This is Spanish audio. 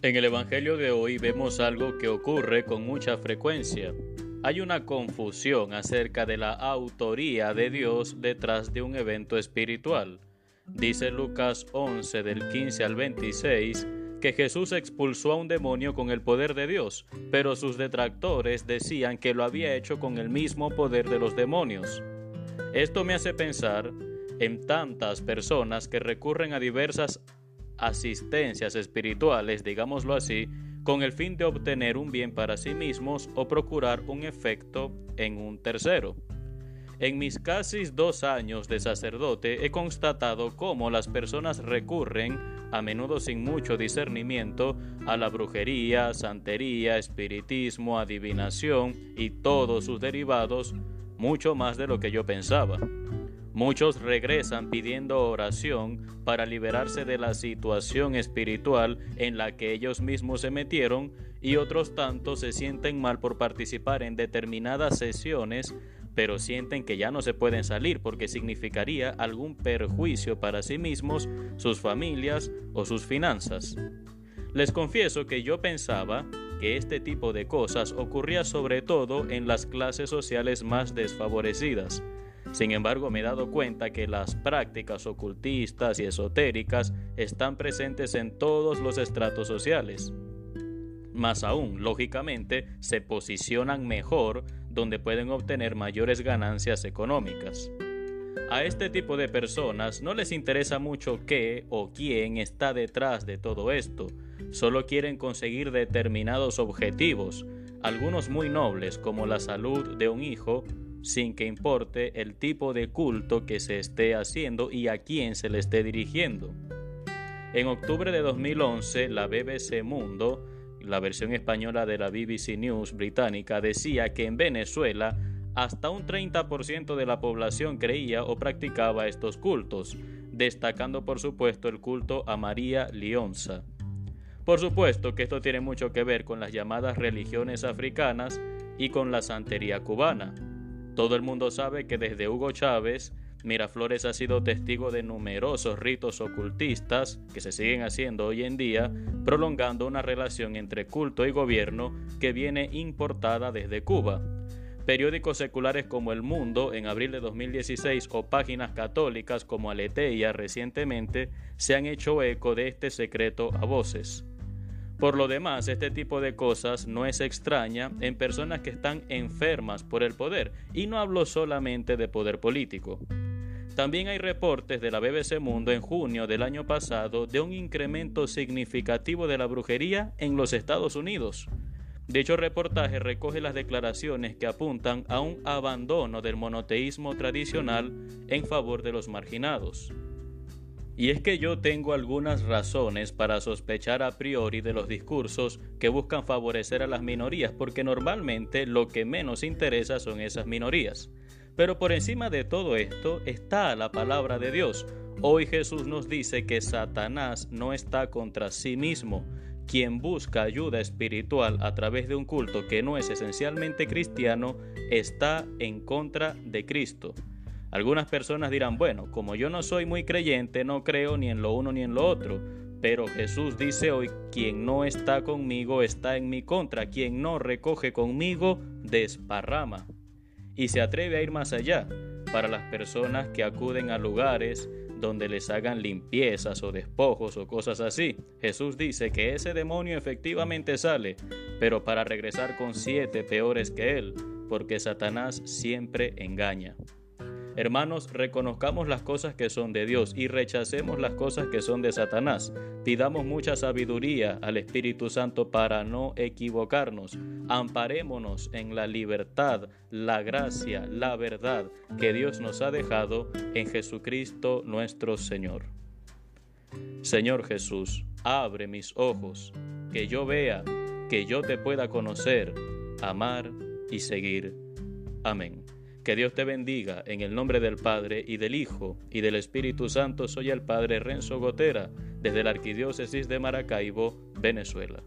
En el Evangelio de hoy vemos algo que ocurre con mucha frecuencia. Hay una confusión acerca de la autoría de Dios detrás de un evento espiritual. Dice Lucas 11 del 15 al 26 que Jesús expulsó a un demonio con el poder de Dios, pero sus detractores decían que lo había hecho con el mismo poder de los demonios. Esto me hace pensar en tantas personas que recurren a diversas asistencias espirituales, digámoslo así, con el fin de obtener un bien para sí mismos o procurar un efecto en un tercero. En mis casi dos años de sacerdote he constatado cómo las personas recurren, a menudo sin mucho discernimiento, a la brujería, santería, espiritismo, adivinación y todos sus derivados, mucho más de lo que yo pensaba. Muchos regresan pidiendo oración para liberarse de la situación espiritual en la que ellos mismos se metieron y otros tantos se sienten mal por participar en determinadas sesiones pero sienten que ya no se pueden salir porque significaría algún perjuicio para sí mismos, sus familias o sus finanzas. Les confieso que yo pensaba que este tipo de cosas ocurría sobre todo en las clases sociales más desfavorecidas, sin embargo, me he dado cuenta que las prácticas ocultistas y esotéricas están presentes en todos los estratos sociales. Más aún, lógicamente, se posicionan mejor donde pueden obtener mayores ganancias económicas. A este tipo de personas no les interesa mucho qué o quién está detrás de todo esto, solo quieren conseguir determinados objetivos, algunos muy nobles como la salud de un hijo, sin que importe el tipo de culto que se esté haciendo y a quién se le esté dirigiendo. En octubre de 2011, la BBC Mundo, la versión española de la BBC News británica, decía que en Venezuela hasta un 30% de la población creía o practicaba estos cultos, destacando por supuesto el culto a María Lionza. Por supuesto que esto tiene mucho que ver con las llamadas religiones africanas y con la santería cubana, todo el mundo sabe que desde Hugo Chávez, Miraflores ha sido testigo de numerosos ritos ocultistas que se siguen haciendo hoy en día, prolongando una relación entre culto y gobierno que viene importada desde Cuba. Periódicos seculares como El Mundo en abril de 2016 o páginas católicas como Aleteia recientemente se han hecho eco de este secreto a voces. Por lo demás, este tipo de cosas no es extraña en personas que están enfermas por el poder, y no hablo solamente de poder político. También hay reportes de la BBC Mundo en junio del año pasado de un incremento significativo de la brujería en los Estados Unidos. Dicho reportaje recoge las declaraciones que apuntan a un abandono del monoteísmo tradicional en favor de los marginados. Y es que yo tengo algunas razones para sospechar a priori de los discursos que buscan favorecer a las minorías, porque normalmente lo que menos interesa son esas minorías. Pero por encima de todo esto está la palabra de Dios. Hoy Jesús nos dice que Satanás no está contra sí mismo. Quien busca ayuda espiritual a través de un culto que no es esencialmente cristiano está en contra de Cristo. Algunas personas dirán, bueno, como yo no soy muy creyente, no creo ni en lo uno ni en lo otro. Pero Jesús dice hoy, quien no está conmigo está en mi contra, quien no recoge conmigo desparrama. Y se atreve a ir más allá, para las personas que acuden a lugares donde les hagan limpiezas o despojos o cosas así. Jesús dice que ese demonio efectivamente sale, pero para regresar con siete peores que él, porque Satanás siempre engaña. Hermanos, reconozcamos las cosas que son de Dios y rechacemos las cosas que son de Satanás. Pidamos mucha sabiduría al Espíritu Santo para no equivocarnos. Amparémonos en la libertad, la gracia, la verdad que Dios nos ha dejado en Jesucristo nuestro Señor. Señor Jesús, abre mis ojos, que yo vea, que yo te pueda conocer, amar y seguir. Amén. Que Dios te bendiga en el nombre del Padre y del Hijo y del Espíritu Santo. Soy el Padre Renzo Gotera desde la Arquidiócesis de Maracaibo, Venezuela.